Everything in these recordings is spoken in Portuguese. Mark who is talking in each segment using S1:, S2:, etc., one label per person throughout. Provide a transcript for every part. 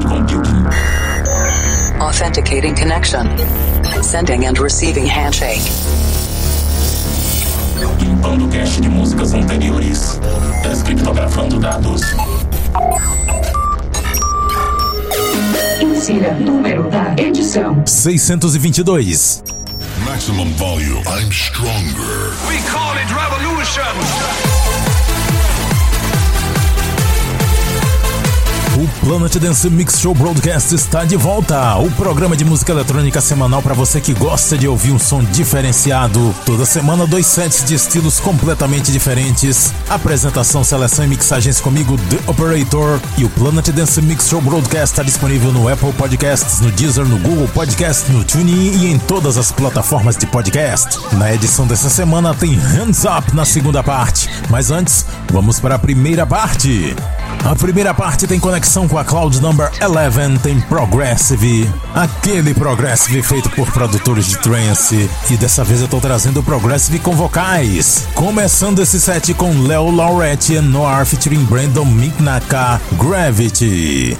S1: cloud computing.
S2: Authenticating connection. Sending and receiving handshake.
S1: Limpando cache de músicas anteriores. Descriptografando dados.
S3: Insira número da edição.
S4: 622.
S5: Maximum volume. I'm stronger.
S6: We call it revolution.
S4: Planet Dance Mix Show Broadcast está de volta. O programa de música eletrônica semanal para você que gosta de ouvir um som diferenciado. Toda semana, dois sets de estilos completamente diferentes. Apresentação, seleção e mixagens comigo, The Operator. E o Planet Dance Mix Show Broadcast está disponível no Apple Podcasts, no Deezer, no Google Podcast, no TuneIn e em todas as plataformas de podcast. Na edição dessa semana tem Hands Up na segunda parte. Mas antes, vamos para a primeira parte. A primeira parte tem conexão com a Cloud Number 11, tem Progressive, aquele Progressive feito por produtores de trance. E dessa vez eu tô trazendo Progressive com vocais. Começando esse set com Leo Lauretti e Noir featuring Brandon Miknaka, Gravity.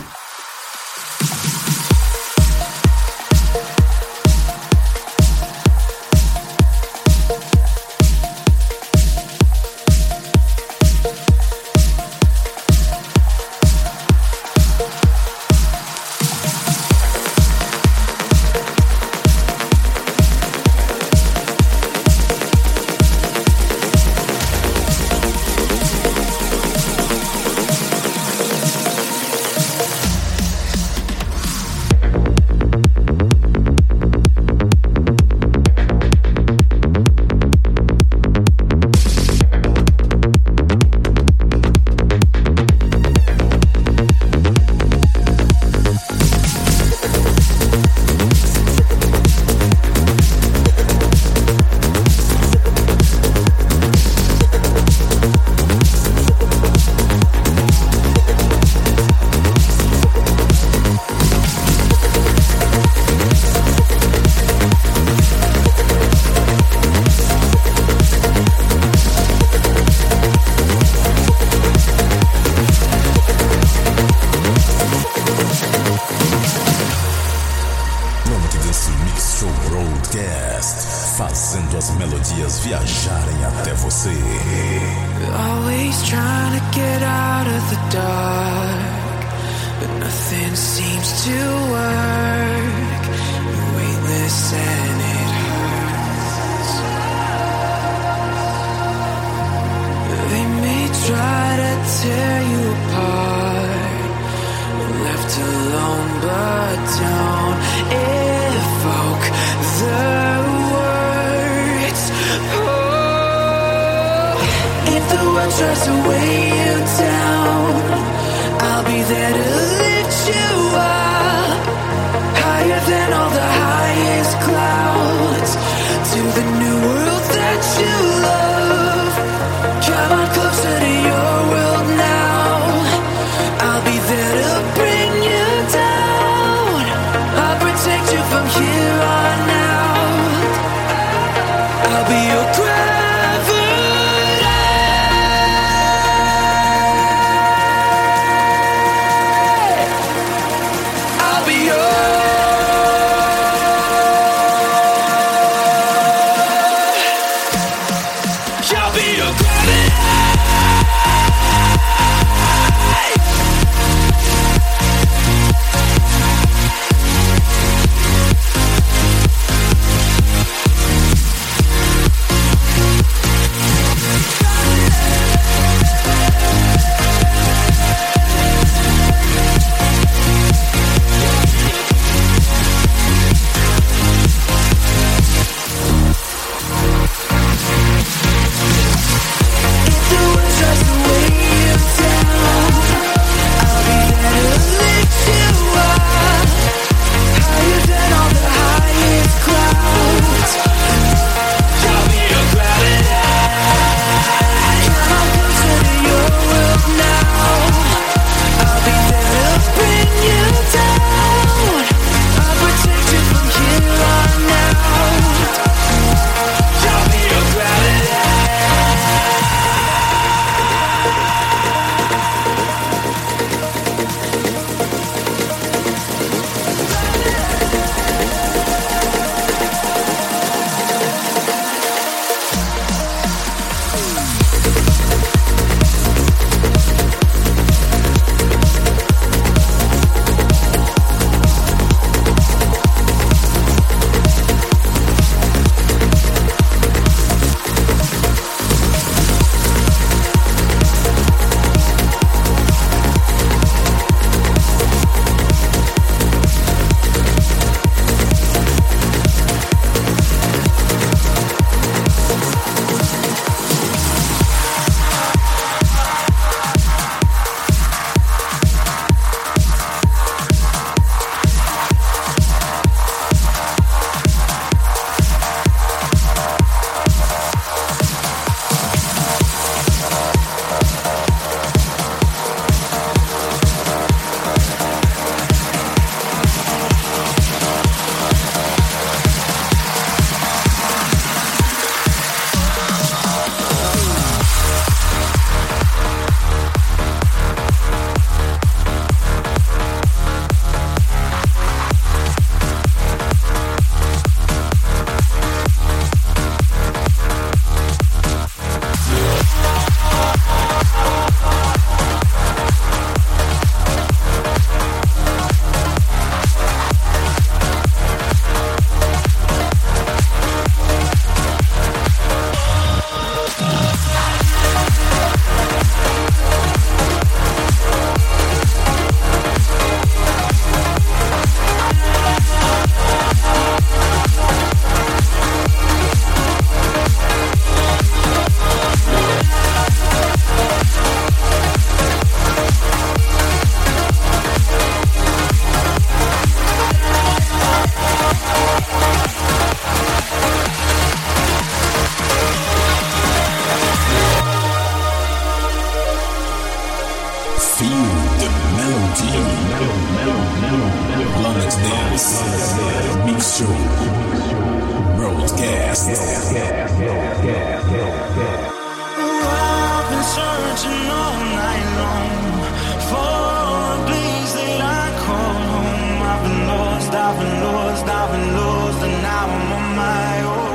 S4: Party in Dance, Mix Show, Broadcast.
S7: I've been searching all night long for a place that I call home. I've been lost, I've been lost, I've been lost, and now I'm on my own.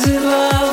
S7: times love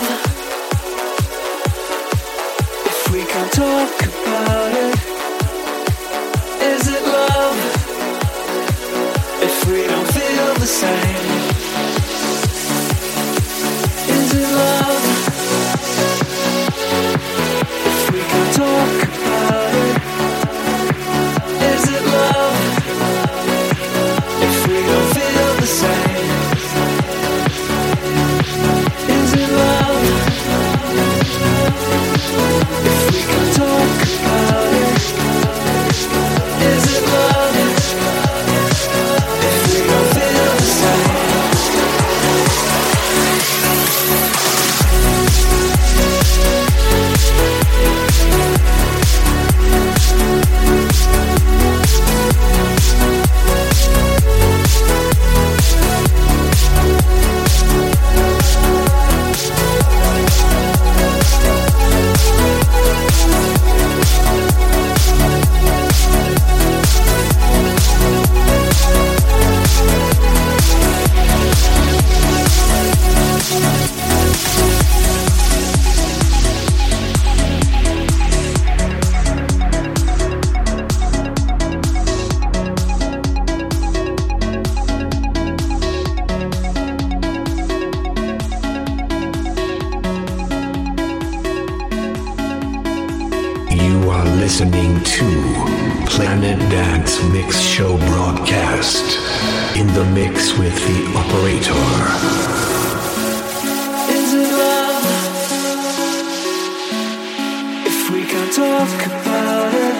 S7: talk about it,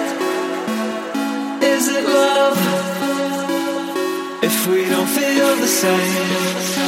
S7: is it love? If we don't feel the same.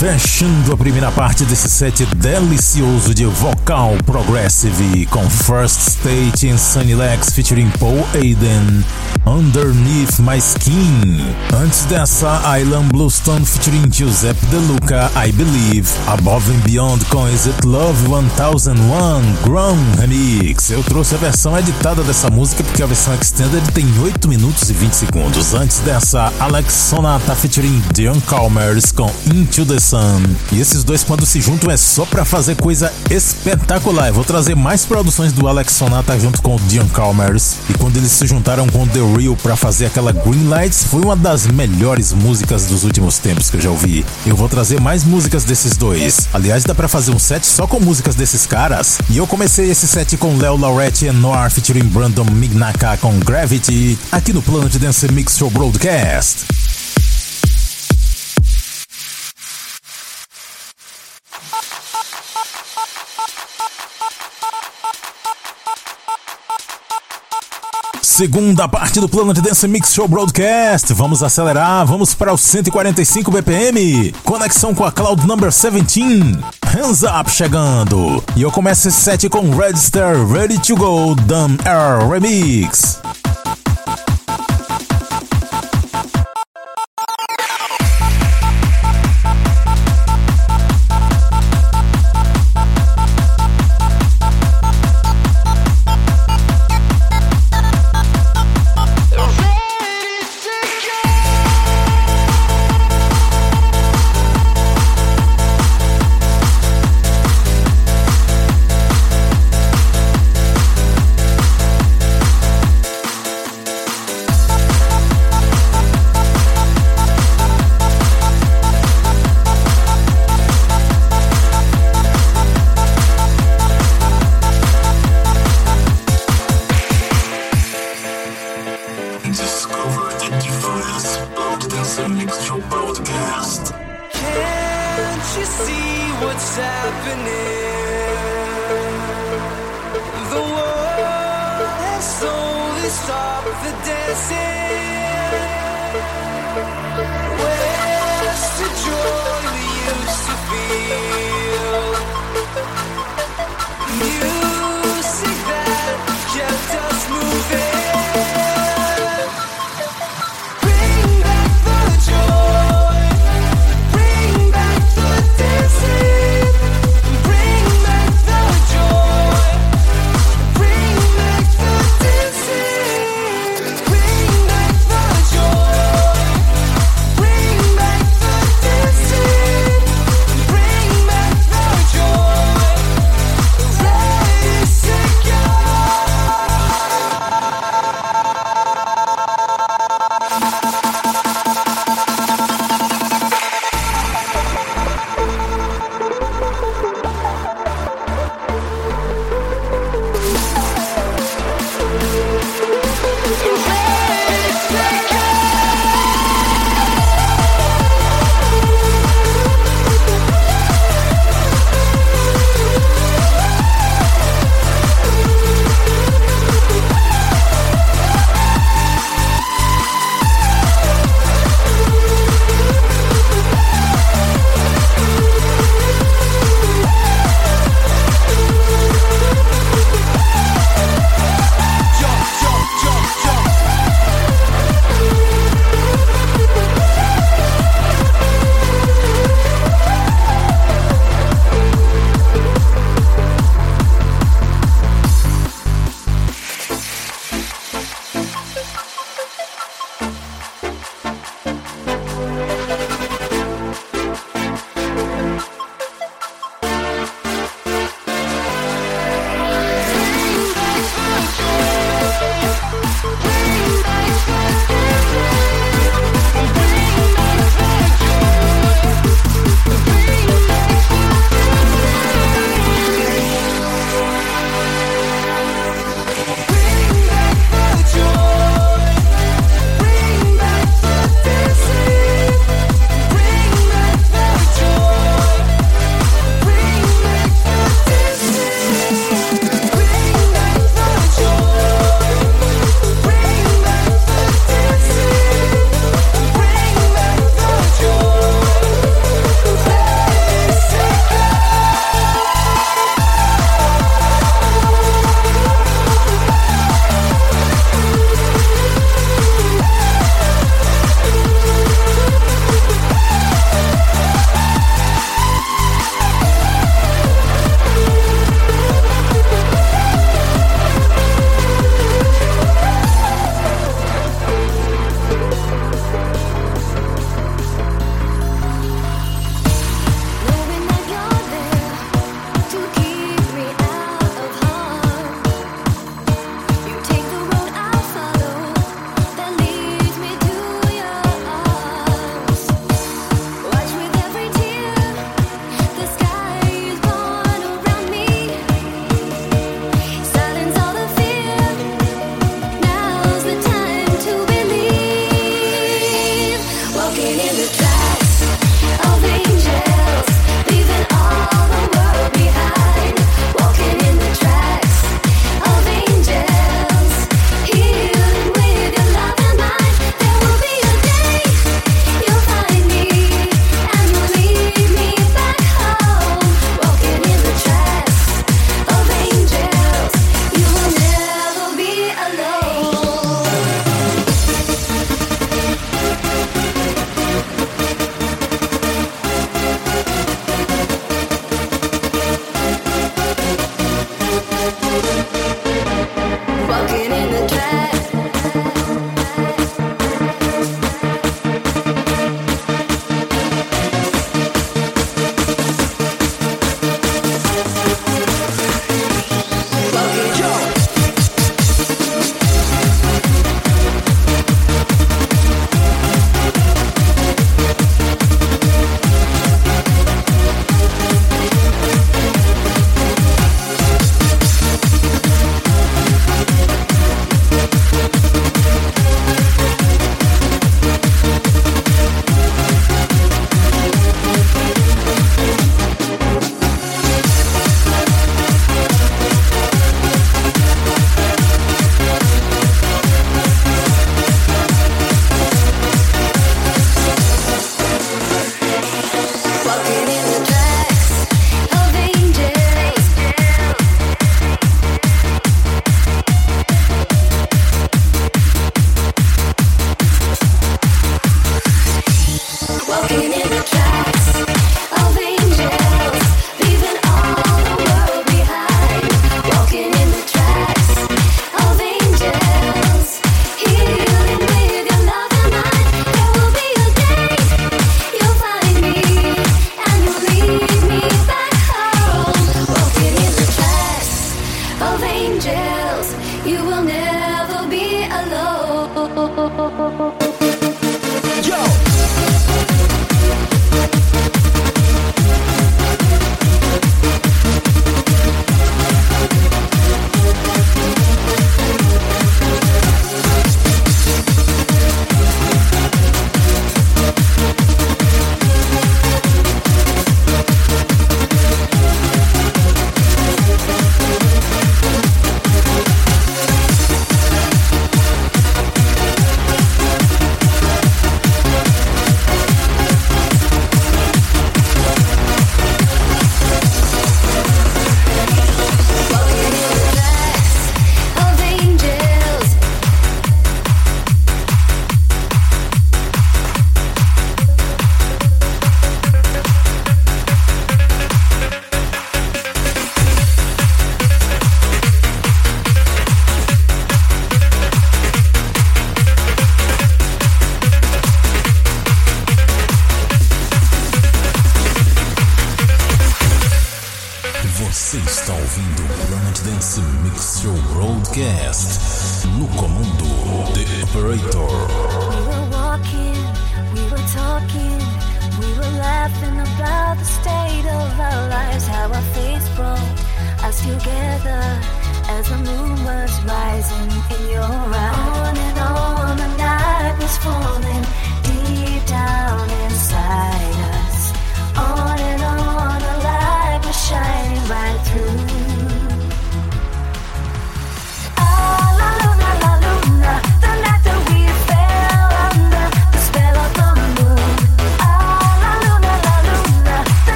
S4: Fechando a primeira parte desse set delicioso de vocal progressive com First State e Sunny Lex featuring Paul Aiden, Underneath My Skin. Antes dessa, Island Bluestone featuring Giuseppe De Luca, I Believe, Above and Beyond com Is It Love 1001, Grown Remix. Eu trouxe a versão editada dessa música porque a versão extended tem 8 minutos e 20 segundos. Antes dessa, Alex Sonata featuring Dion Calmers com Into the Sun. E esses dois quando se juntam é só pra fazer coisa espetacular. Eu vou trazer mais produções do Alex Sonata junto com o Dion Calmers. E quando eles se juntaram com The Real para fazer aquela Green Lights, foi uma das melhores músicas dos últimos tempos que eu já ouvi. Eu vou trazer mais músicas desses dois. Aliás, dá para fazer um set só com músicas desses caras. E eu comecei esse set com Léo Lauretti e Noir featuring Brandon Mignaka com Gravity, aqui no Planet Dance Mix Show Broadcast. Segunda parte do Planet Dance Mix Show Broadcast. Vamos acelerar, vamos para os 145 BPM. Conexão com a Cloud Number 17. Hands Up chegando. E eu começo esse set com Register Ready to Go Dumb Air Remix.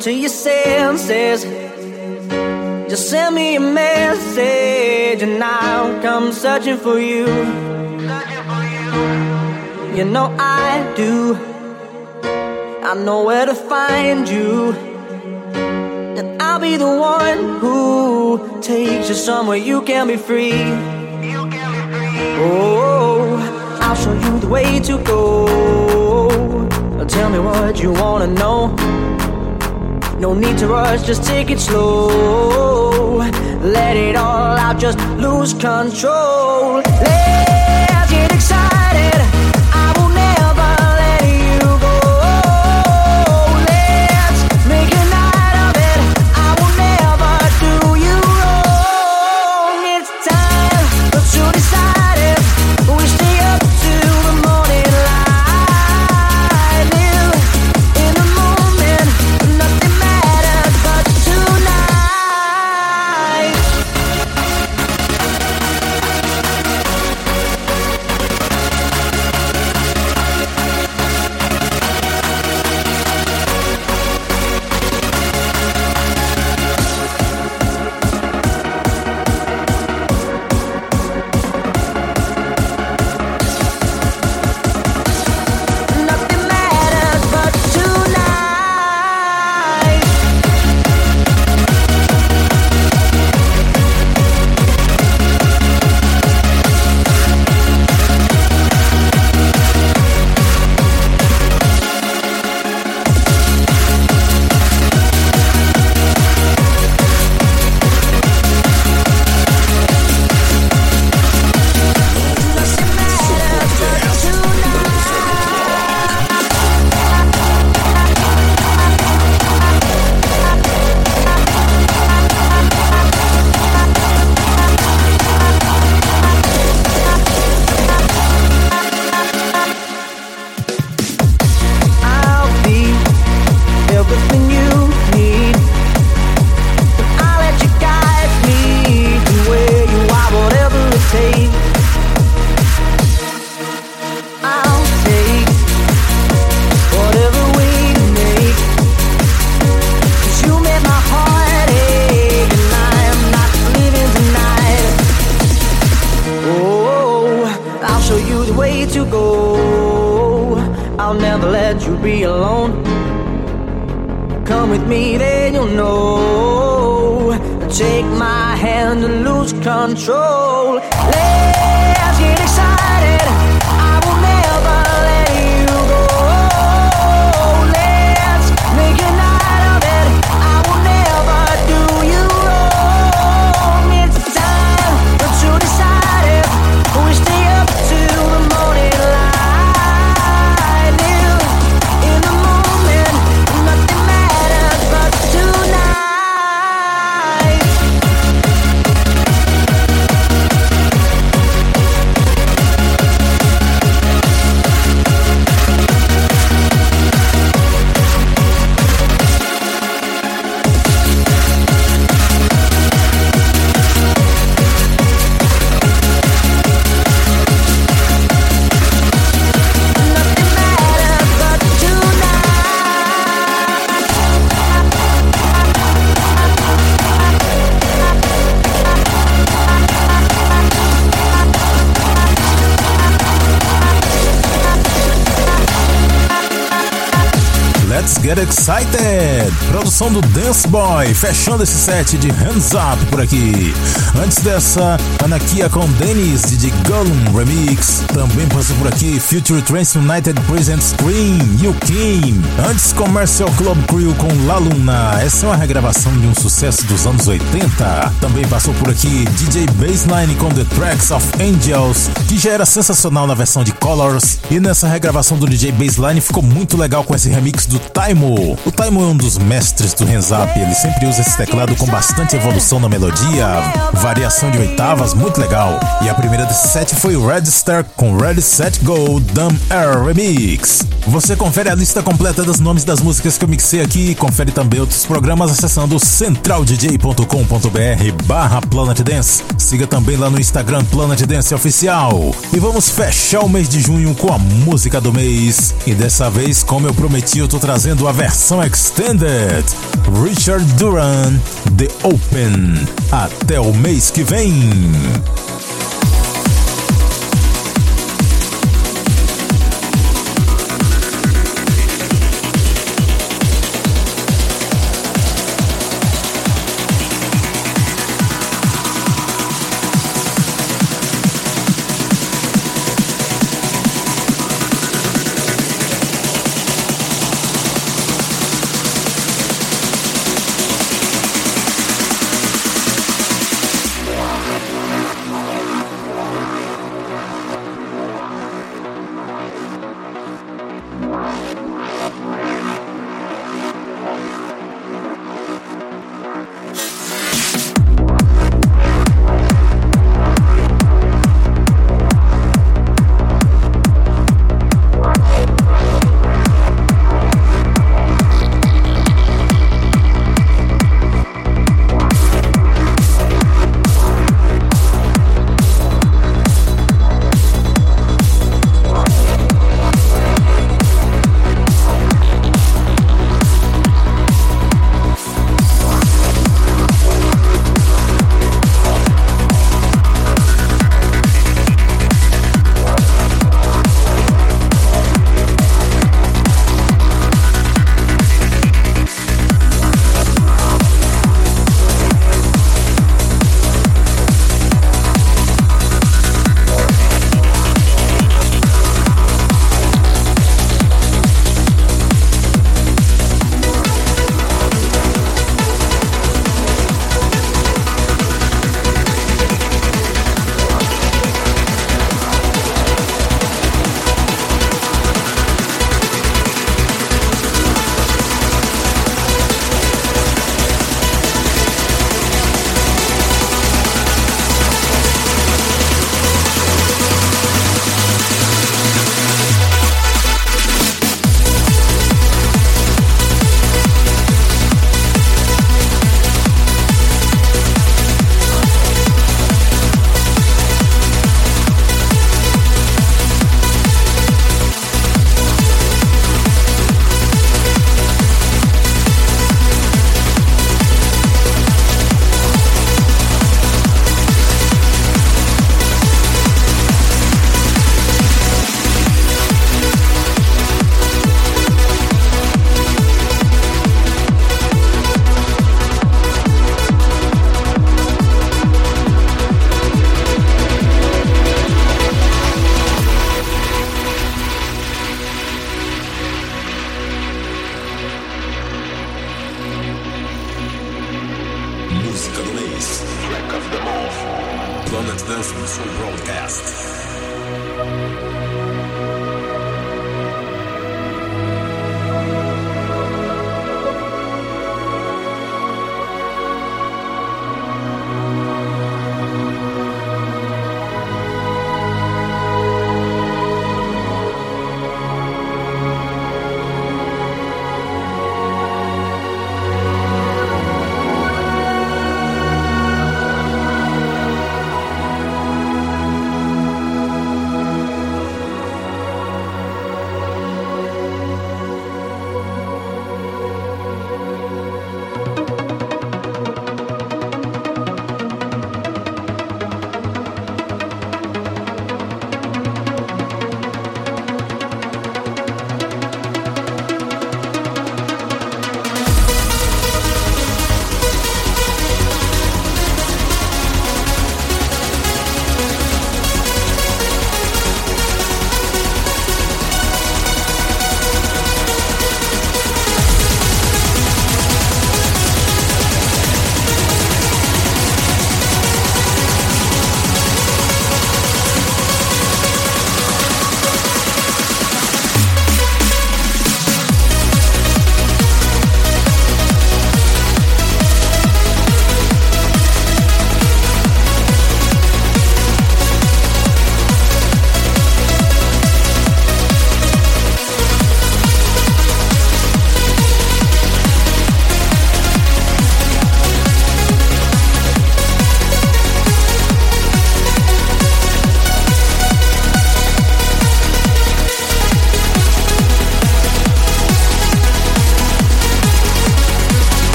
S7: To
S8: your senses. Just send me a message and I'll come searching for you. You know I do. I know where to find you. And I'll be the one who takes you somewhere you can be free. Oh, I'll show you the way to go. Tell me what you wanna know. No need to rush, just take it slow. Let it all out, just lose control. Let's get excited. Excited!
S4: Produção do Dance Boy, fechando esse set de Hands Up por aqui. Antes dessa, Anakia com Dennis, de Gollum Remix. Também passou por aqui Future Trance United Present Screen, You Came. Antes, Commercial Club Crew com La Luna. Essa é uma regravação de um sucesso dos anos 80. Também passou por aqui DJ Baseline com The Tracks of Angels, que já era sensacional na versão de Colors. E nessa regravação do DJ Baseline ficou muito legal com esse remix do Taimo. O Taimo é um dos mestres do up, ele sempre usa esse teclado com bastante evolução na melodia, variação de oitavas, muito legal. E a primeira desse set foi Red Star com Ready Set Go Dumb Air Remix. Você confere a lista completa dos nomes das músicas que eu mixei aqui e confere também outros programas acessando centraldj.com.br barra Planet Dance. Siga também lá no Instagram Planet Dance Oficial. E vamos fechar o mês de junho com a música do mês. E dessa vez, como eu prometi, eu tô trazendo a versão extended. Richard Duran, The Open. Até o mês que vem.